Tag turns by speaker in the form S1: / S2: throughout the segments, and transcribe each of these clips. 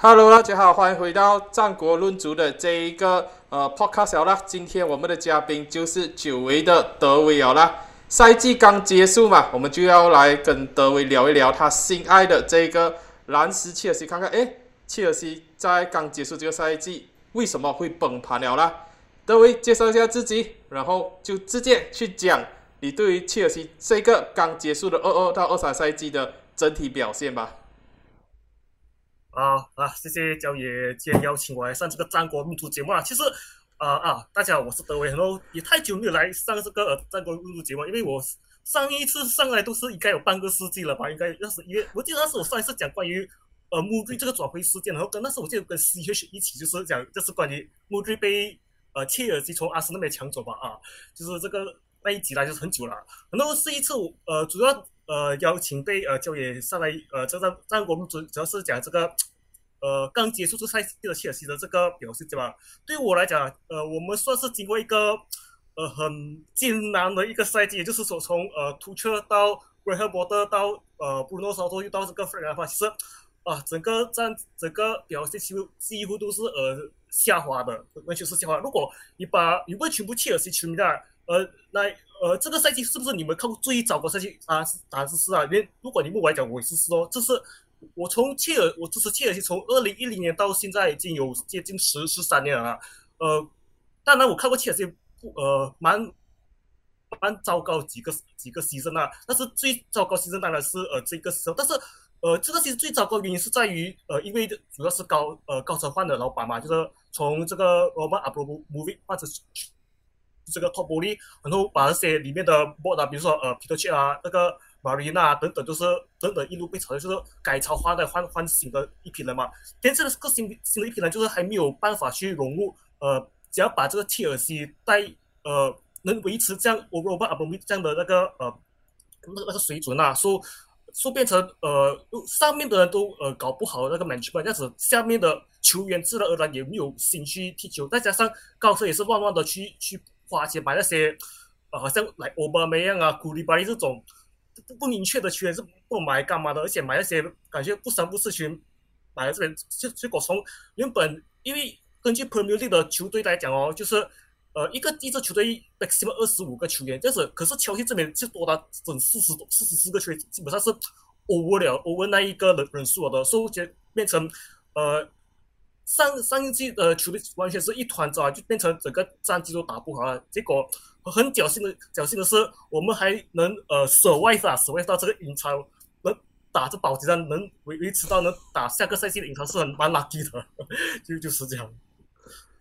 S1: Hello，大家好，欢迎回到战国论足的这一个呃 podcast 啦。今天我们的嘉宾就是久违的德维尔啦。赛季刚结束嘛，我们就要来跟德维聊一聊他心爱的这个蓝斯切尔西，看看诶，切尔西在刚结束这个赛季为什么会崩盘了啦？德维介绍一下自己，然后就直接去讲你对于切尔西这个刚结束的二二到二三赛季的整体表现吧。
S2: 啊啊！谢谢焦爷今天邀请我来上这个战国民族节目啊。其实，啊啊，大家好，我是德维，然后也太久没有来上这个战国民族节目，因为我上一次上来都是应该有半个世纪了吧？应该那是因为我记得那是我上一次讲关于呃穆瑞这个转会事件，然后跟那时我记得跟 C H 一起就是讲，就是关于穆瑞被呃切尔西从阿森纳那边抢走吧啊，就是这个那一集来就是很久了。然后这一次我呃主要。呃，邀请被呃焦爷上来，呃，这个战国主主要是讲这个，呃，刚结束这赛季的切尔西的这个表现，对吧？对我来讲，呃，我们算是经过一个呃很艰难的一个赛季，也就是说从呃图彻到瑞赫伯特到呃布鲁诺绍多又到这个弗兰的话，其实啊，整个战整个表现几乎几乎都是呃下滑的，完全是下滑。如果你把你问全部切尔西球迷的，呃，那。呃，这个赛季是不是你们看过最糟糕赛季啊？是答案是是啊。连如果你问我来讲，我也是说，这是我从切尔，我支持切尔西从二零一零年到现在已经有接近十十三年了。呃，当然我看过切尔西呃蛮蛮糟糕几个几个牺牲啊，但是最糟糕牺牲当然是呃这个时候。但是呃这个其实最糟糕的原因是在于呃因为主要是高呃高层换的老板嘛，就是从这个罗曼阿布罗莫维或者。这个 top 玻璃，然后把那些里面的 board 啊，比如说呃皮特切啊，那个马瑞娜等等，就是等等一路被炒的，就是改朝换代换换新的一批人嘛。但是这个新新的一批人，就是还没有办法去融入，呃，只要把这个切尔西带呃能维持这样我我把阿布米这样的那个呃那那个水准啊，说说变成呃上面的人都呃搞不好那个 management，这样子下面的球员自然而然也没有兴趣踢球，再加上高层也是乱乱的去去。花钱买那些，呃，好像来欧巴梅样啊、库里巴利这种不不明确的球员是不买干嘛的？而且买那些感觉不三不四群，买了这边结结果从原本因为根据 Premier League 的球队来讲哦，就是呃一个一支球队 maximum 二十五个球员，但是可是球队这边就多达整四十多四十四个球员，基本上是 over 了 over 那一个人人数了的，所以就变成呃。上上一季的球队完全是一团糟，就变成整个战绩都打不好了。结果很侥幸的，侥幸的是我们还能呃舍外啊，舍外到这个英超，能打这保级战，能维维持到能打下个赛季的英超是很蛮 lucky 的，就就是这样。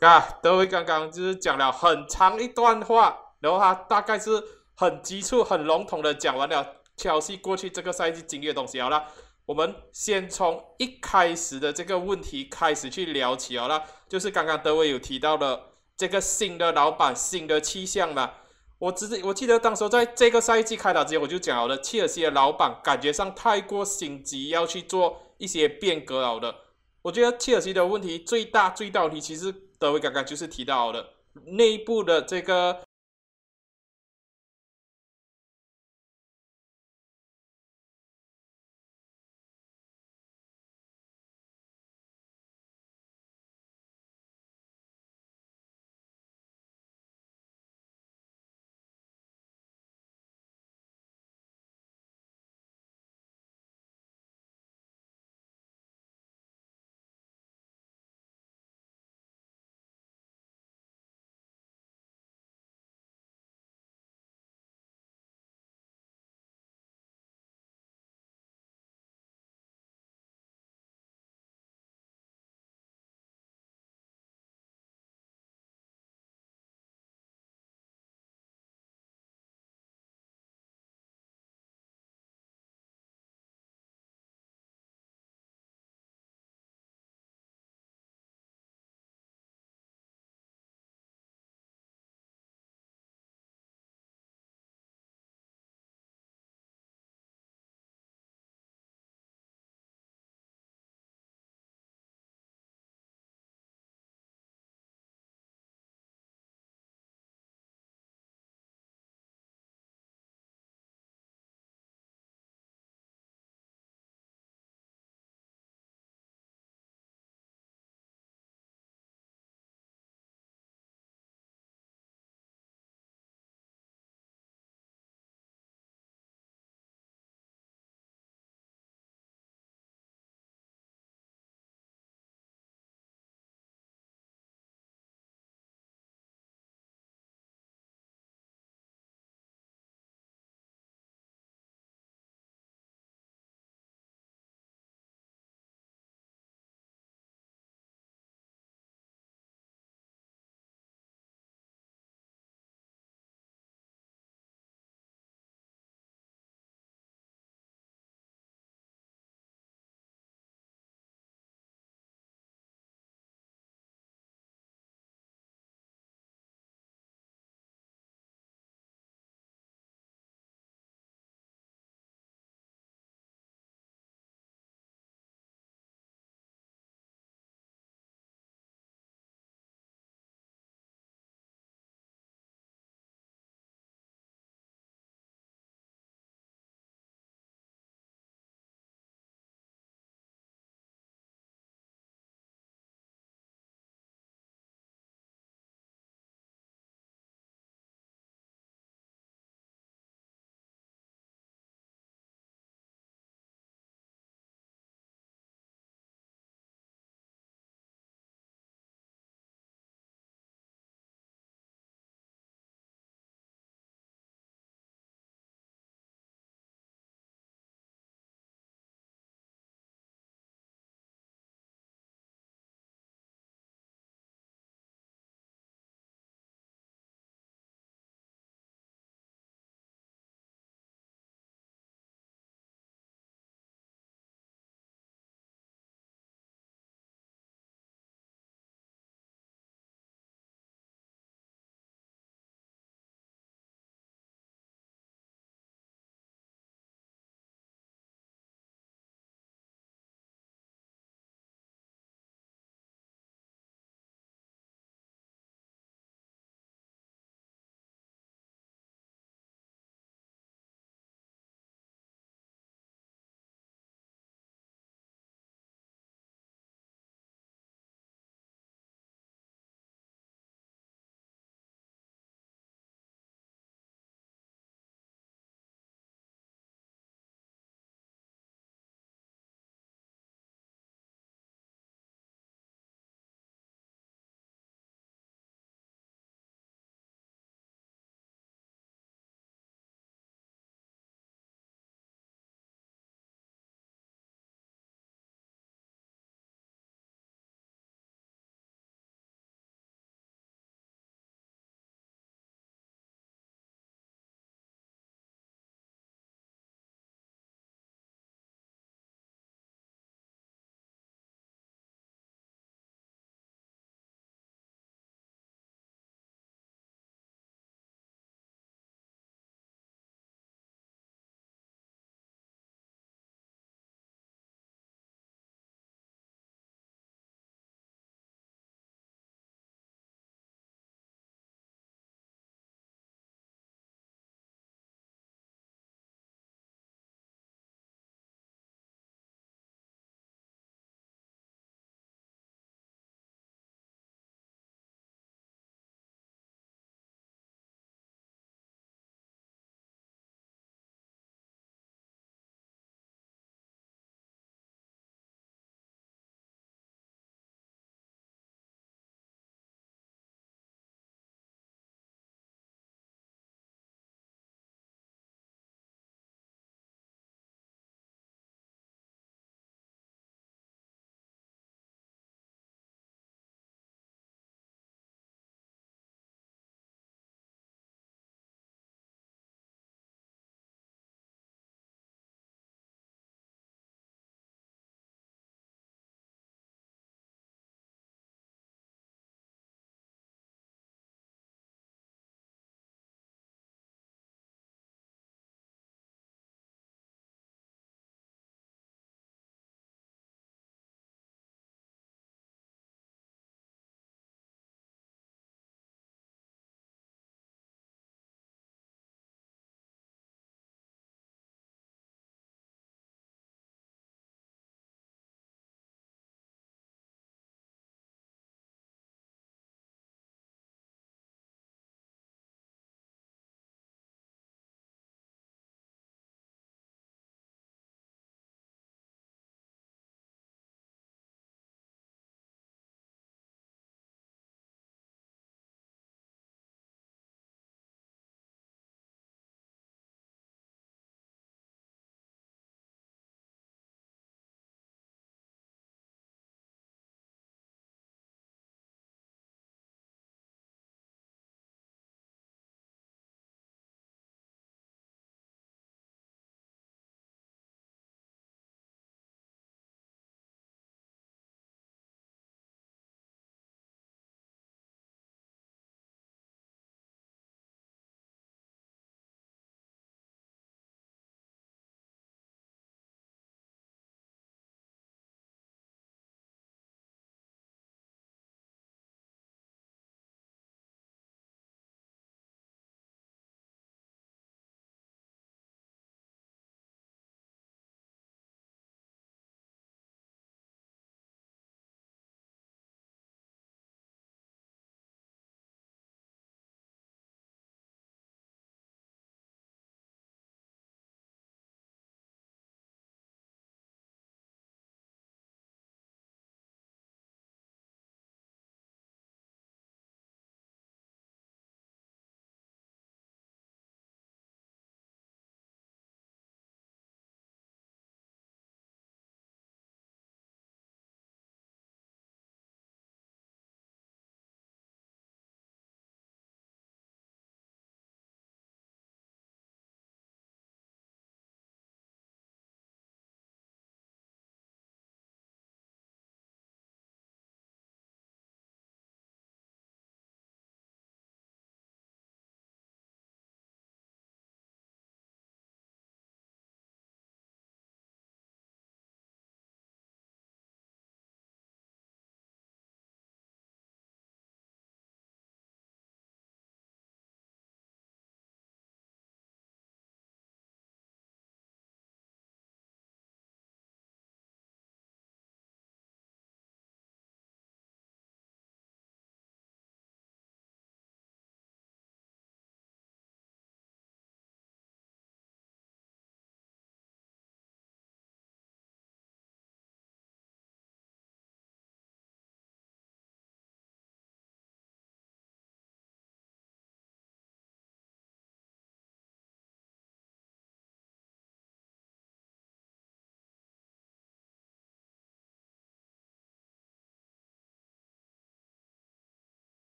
S1: 啊，德威刚刚就是讲了很长一段话，然后他大概是很急促、很笼统的讲完了切西过去这个赛季经历的东西好了。我们先从一开始的这个问题开始去聊起好了，就是刚刚德威有提到的这个新的老板、新的气象嘛。我只是我记得当时在这个赛季开打之前，我就讲好了，切尔西的老板感觉上太过心急，要去做一些变革了的。我觉得切尔西的问题最大最大问题，其实德威刚刚就是提到的内部的这个